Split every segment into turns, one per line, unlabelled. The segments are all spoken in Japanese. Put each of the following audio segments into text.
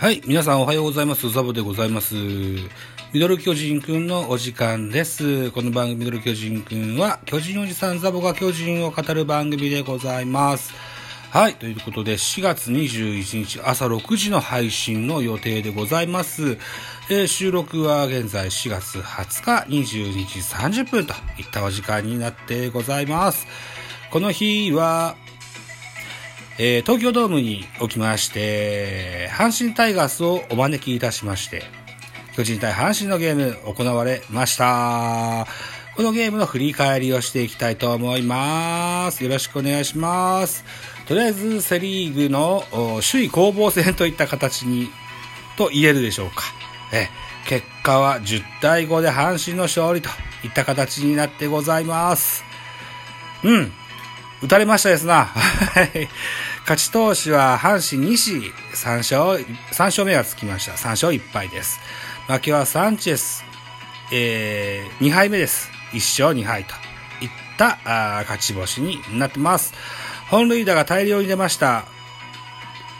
はい、皆さんおはようございます。ザボでございます。ミドル巨人くんのお時間です。この番組ミドル巨人くんは、巨人おじさんザボが巨人を語る番組でございます。はい、ということで、4月21日朝6時の配信の予定でございます。えー収録は現在4月20日22時30分といったお時間になってございます。この日は、えー東京ドームにおきまして、阪神タイガースをお招きいたしまして、巨人対阪神のゲーム行われました。このゲームの振り返りをしていきたいと思います。よろしくお願いします。とりあえずセリーグの首位攻防戦といった形に、と言えるでしょうか。え結果は10対5で阪神の勝利といった形になってございます。うん。打たれましたですな。勝ち投手は阪神西3勝、3勝目がつきました。3勝1敗です。負けはサンチェス、えー、2敗目です。1勝2敗といったあ勝ち星になってます。本塁打が大量に出ました。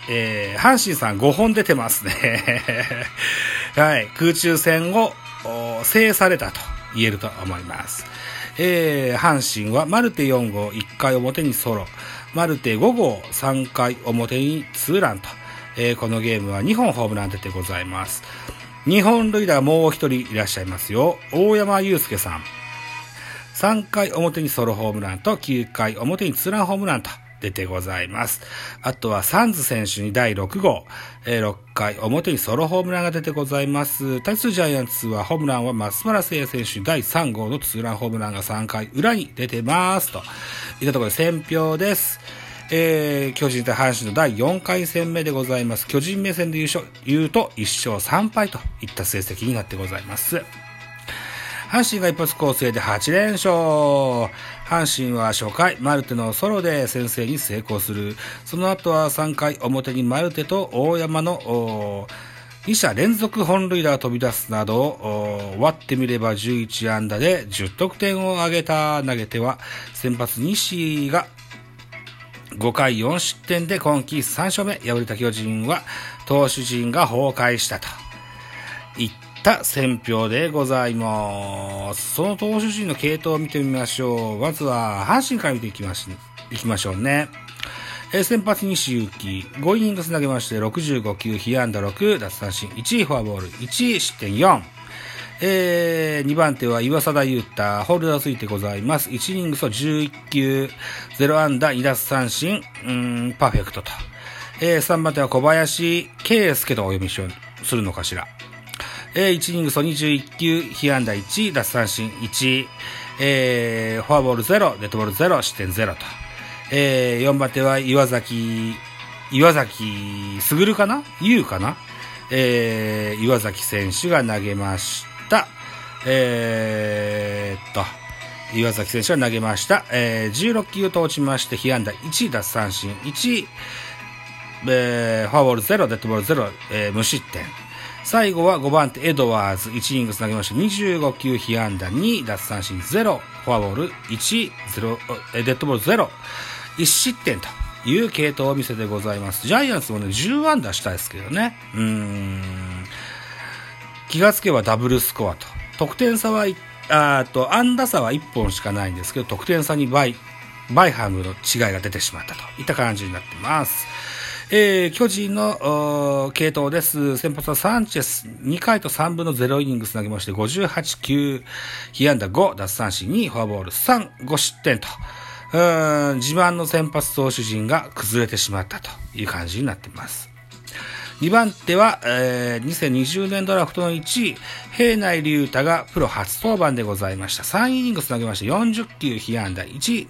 えー、阪神さん5本出てますね。はい。空中戦を制されたと言えると思います。えー、阪神はマルテ4号1回表にソロ、マルテ5号3回表にツーランと、えーこのゲームは2本ホームラン出てございます。日本塁打もう一人いらっしゃいますよ。大山祐介さん。3回表にソロホームランと9回表にツーランホームランと出てございます。あとはサンズ選手に第6号、えー6回表にソロホームランが出てございます。対するジャイアンツはホームランは松原聖也選手第3号のツーランホームランが3回裏に出てます。といったところで選票です。えー、巨人対阪神の第4回戦目でございます。巨人目線で優勝、言うと1勝3敗といった成績になってございます。阪神が一発構成で8連勝。阪神は初回、マルテのソロで先制に成功する。その後は3回表にマルテと大山の2者連続本塁打が飛び出すなど、割ってみれば11安打で10得点を挙げた投げては、先発西が5回4失点で今季3勝目、敗れた巨人は投手陣が崩壊したと。た選評でございます。その投手陣の系統を見てみましょう。まずは、阪神から見ていきましいきましょうね。え先発西勇輝、5イニングス投げまして、65球、被安打6、奪三振1、フォアボール1、失点4。えー、2番手は岩貞優太、ホールダーついてございます。1イニングスを11球、0安打、2奪三振、うん、パーフェクトと。えー、3番手は小林圭介とお読みしようするのかしら。えー、1イニングス21球、被安打1、奪三振1、えー、フォアボール0、デッドボール0、失点0と。えー、4番手は岩崎、岩崎すぐるかな？優かな？えー、岩崎選手が投げました。えーと、岩崎選手が投げました。えー、16球と落ちまして、被安打1、奪三振1、えー、フォアボール0、デッドボール0、えー無失点。最後は5番手エドワーズ、1イニングつなげまして、25球被安打2、奪三振0、フォアボール1、0、えーデッドボール0、1失点という系統を見せてございます。ジャイアンツもね、10安打したいですけどね。うん。気がつけばダブルスコアと。得点差は、あーと、安打差は1本しかないんですけど、得点差に倍、倍ハムの違いが出てしまったといった感じになってます。えー、巨人のおー系統です。先発はサンチェス、2回と3分の0イニングス投げまして、58球、被安打5、奪三振2、フォアボール3、5失点と、うん自慢の先発投手陣が崩れてしまったという感じになっています。2番手は、えー2020年ドラフトの1位、平内龍太がプロ初登板でございました。3イニングス投げまして40球、被安打1、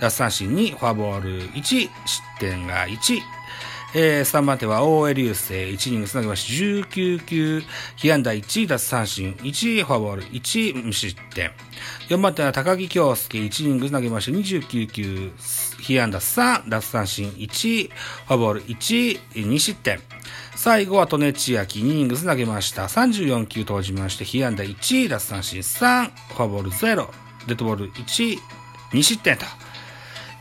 奪三振2、フォアボール1、失点が1、えー3番手は大江流星、1イニングス投げまして19球、被安打1、奪三振1、フォアボール1、無失点。4番手は高木京介、1イニングス投げまして29球、被安打3、奪三振1、フォアボール1、2失点。最後は利根千秋、2イニングス投げました。34球投じまして、被安打1、奪三振3、フォアボール0、デッドボール1、2失点と。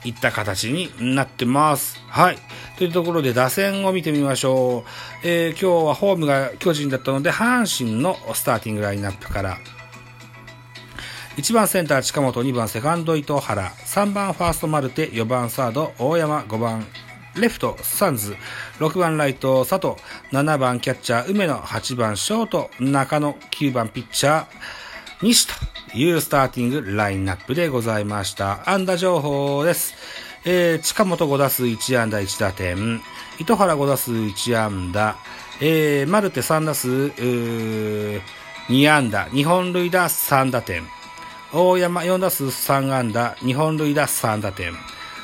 いった形になってます。はい。というところで打線を見てみましょう。えー、今日はホームが巨人だったので、阪神のスターティングラインナップから、1番センター近本、2番セカンド伊藤原、3番ファーストマルテ、4番サード大山、5番レフトサンズ、6番ライト佐藤、7番キャッチャー梅野、8番ショート中野、9番ピッチャー西というスターティングラインナップでございました。安打情報です。えー、近本5打数1安打1打点、糸原5打数1安打、えー、マルテ3打数、2安打、2本塁打3打点、大山4打数3安打、2本塁打3打点、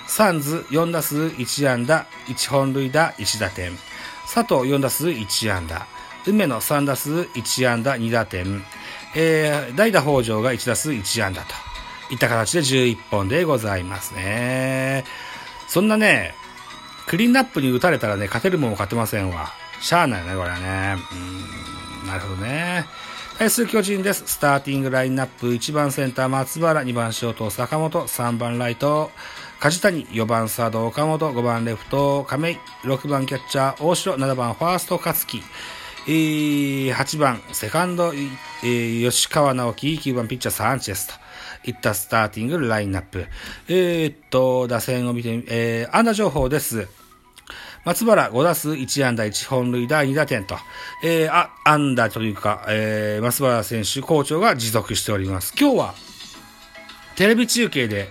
サンズ4打数1安打、1本塁打1打点、佐藤4打数1安打、梅野3打数1安打2打点、えー、代打北条が1打数1安打と。いった形で11本でございますね。そんなね、クリーンナップに打たれたらね、勝てるもん勝てませんわ。しゃあないよね、これはね。なるほどね。対する巨人です。スターティングラインナップ、1番センター松原、2番ショート坂本、3番ライト梶谷、4番サード岡本、5番レフト亀井、6番キャッチャー大城、7番ファースト勝木、えー、8番セカンド、え、吉川直樹、9番ピッチャーサンチェスと。いったスターティングラインナップ。えー、っと、打線を見てみ、えー、安打情報です。松原5打数1安打1本塁打2打点と、えー、あ、安打というか、えー、松原選手、校長が持続しております。今日は、テレビ中継で、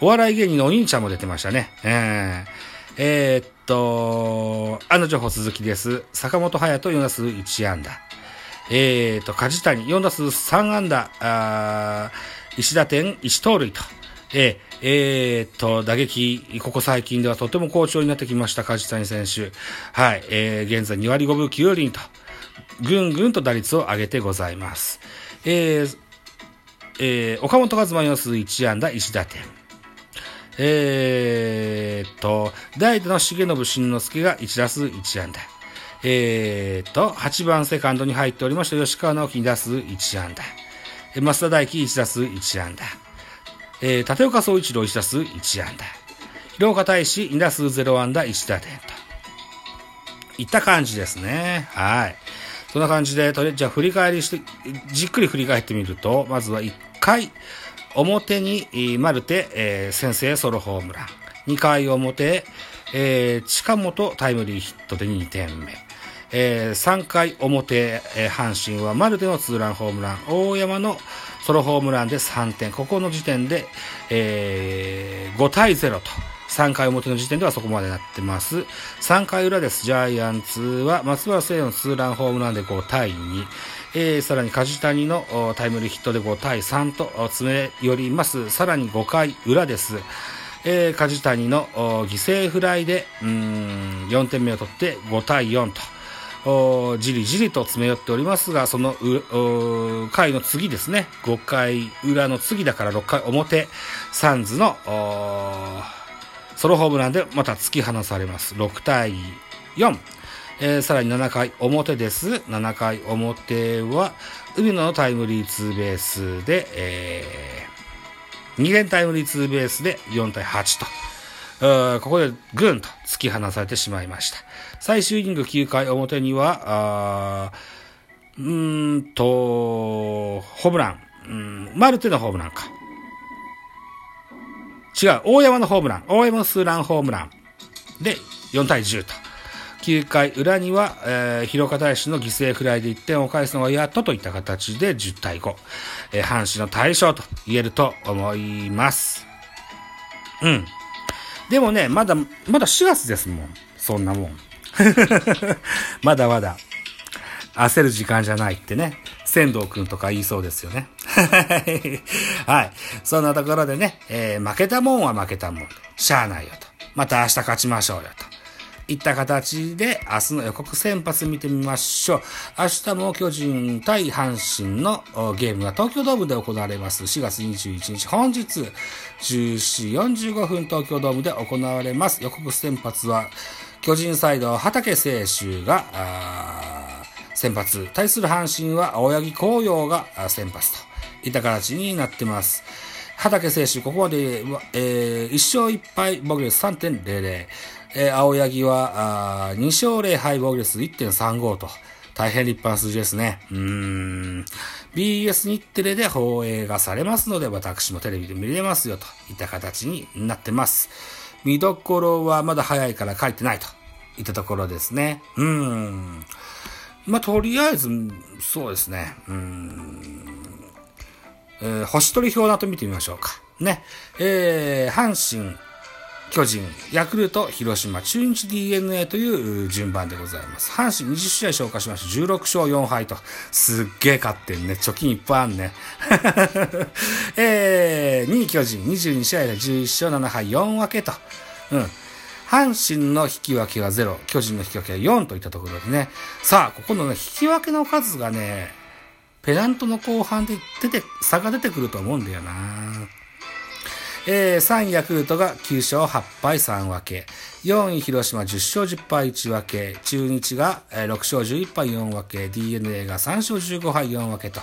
お笑い芸人のお兄ちゃんも出てましたね。えー、えー、っと、安打情報続きです。坂本隼人4打数1安打。えー、と、梶谷4打数3安打、あ石田点、石盗塁と。えー、えー、と、打撃、ここ最近ではとても好調になってきました、梶谷選手。はい、えー、現在2割5分9厘と、ぐんぐんと打率を上げてございます。えー、えー、岡本和真4数1安打1打点。えー、っと、代打の重信慎之介が1打数1安打。えー、っと、8番セカンドに入っておりました吉川直樹2打数1安打。増田大輝1打数1安打。えー、立岡総一郎1打数1安打。広岡大志2打数0安打1打点と。いった感じですね。はい。そんな感じで、とりあえずじゃあ振り返りして、じっくり振り返ってみると、まずは1回、表に、マルテ、えー、先制ソロホームラン。2回表、えー、近本タイムリーヒットで2点目。えー、3回表、えー、阪神はマルテのツーランホームラン、大山のソロホームランで3点。ここの時点で、えー、5対0と。3回表の時点ではそこまでなってます。3回裏です。ジャイアンツは松原聖のツーランホームランで5対2。えー、さらに梶谷のタイムリーヒットで5対3と詰め寄ります。さらに5回裏です。えー、梶谷の犠牲フライで、うん、4点目を取って5対4と。じりじりと詰め寄っておりますが、その回の次ですね、5回裏の次だから6回表、サンズのソロホームランでまた突き放されます。6対4。えー、さらに7回表です。7回表は、海野のタイムリーツーベースで、えー、2連タイムリーツーベースで4対8と。ここでぐんと突き放されてしまいました。最終イニング9回表には、あうんと、ホームラン、うん、マルテのホームランか。違う、大山のホームラン、大山のスーランホームランで4対10と。9回裏には、えー、広岡大使の犠牲フライで1点を返すのがやっとといった形で10対5。えー、阪神の大勝と言えると思います。うん。でもね、まだ、まだ4月ですもん。そんなもん。まだまだ、焦る時間じゃないってね、仙道くんとか言いそうですよね。はい。そんなところでね、えー、負けたもんは負けたもん。しゃあないよと。また明日勝ちましょうよと。いった形で明日の予告先発見てみましょう。明日も巨人対阪神のゲームが東京ドームで行われます。4月21日、本日14時45分東京ドームで行われます。予告先発は巨人サイド畠選手が先発。対する阪神は青柳紅葉が先発といった形になってます。畠選手、ここまで、えー、1勝1敗、防御率3.00。えー、青柳は、あ2勝0敗防御率1.35と、大変立派な数字ですね。うーん。BS 日テレで放映がされますので、私もテレビで見れますよ、といった形になってます。見どころはまだ早いから書いてないといったところですね。うーん。まあ、とりあえず、そうですね。うーん。えー、星取り表など見てみましょうか。ね。えー、阪神、巨人、ヤクルト、広島、中日 DNA という順番でございます。阪神20試合消化しました。16勝4敗と。すっげえ勝ってんね。貯金いっぱいあんね。えー、2位巨人、22試合で11勝7敗4分けと。うん。阪神の引き分けは0、巨人の引き分けは4といったところでね。さあ、ここのね、引き分けの数がね、ペナントの後半で出て、差が出てくると思うんだよな。えー、3位ヤクルトが9勝8敗3分け。4位広島10勝10敗1分け。中日が6勝11敗4分け。DNA が3勝15敗4分けと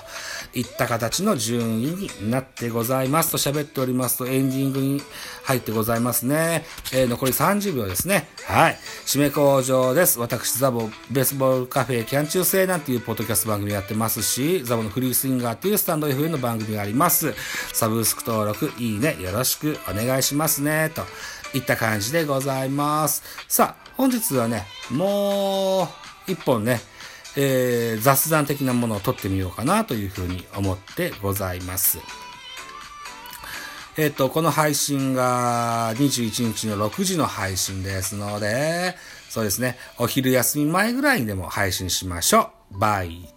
いった形の順位になってございますと喋っておりますとエンディングに入ってございますね。えー、残り30秒ですね。はい。締め工場です。私、ザボベースボールカフェキャン中制なんていうポッドキャスト番組やってますし、ザボのフリースインガーっていうスタンド FM の番組があります。サブスク登録、いいね、よろしくお願いしますね。といった感じでございます。さあ、本日はね、もう一本ね、えー、雑談的なものを撮ってみようかなというふうに思ってございます。えっ、ー、と、この配信が21日の6時の配信ですので、そうですね、お昼休み前ぐらいにでも配信しましょう。バイ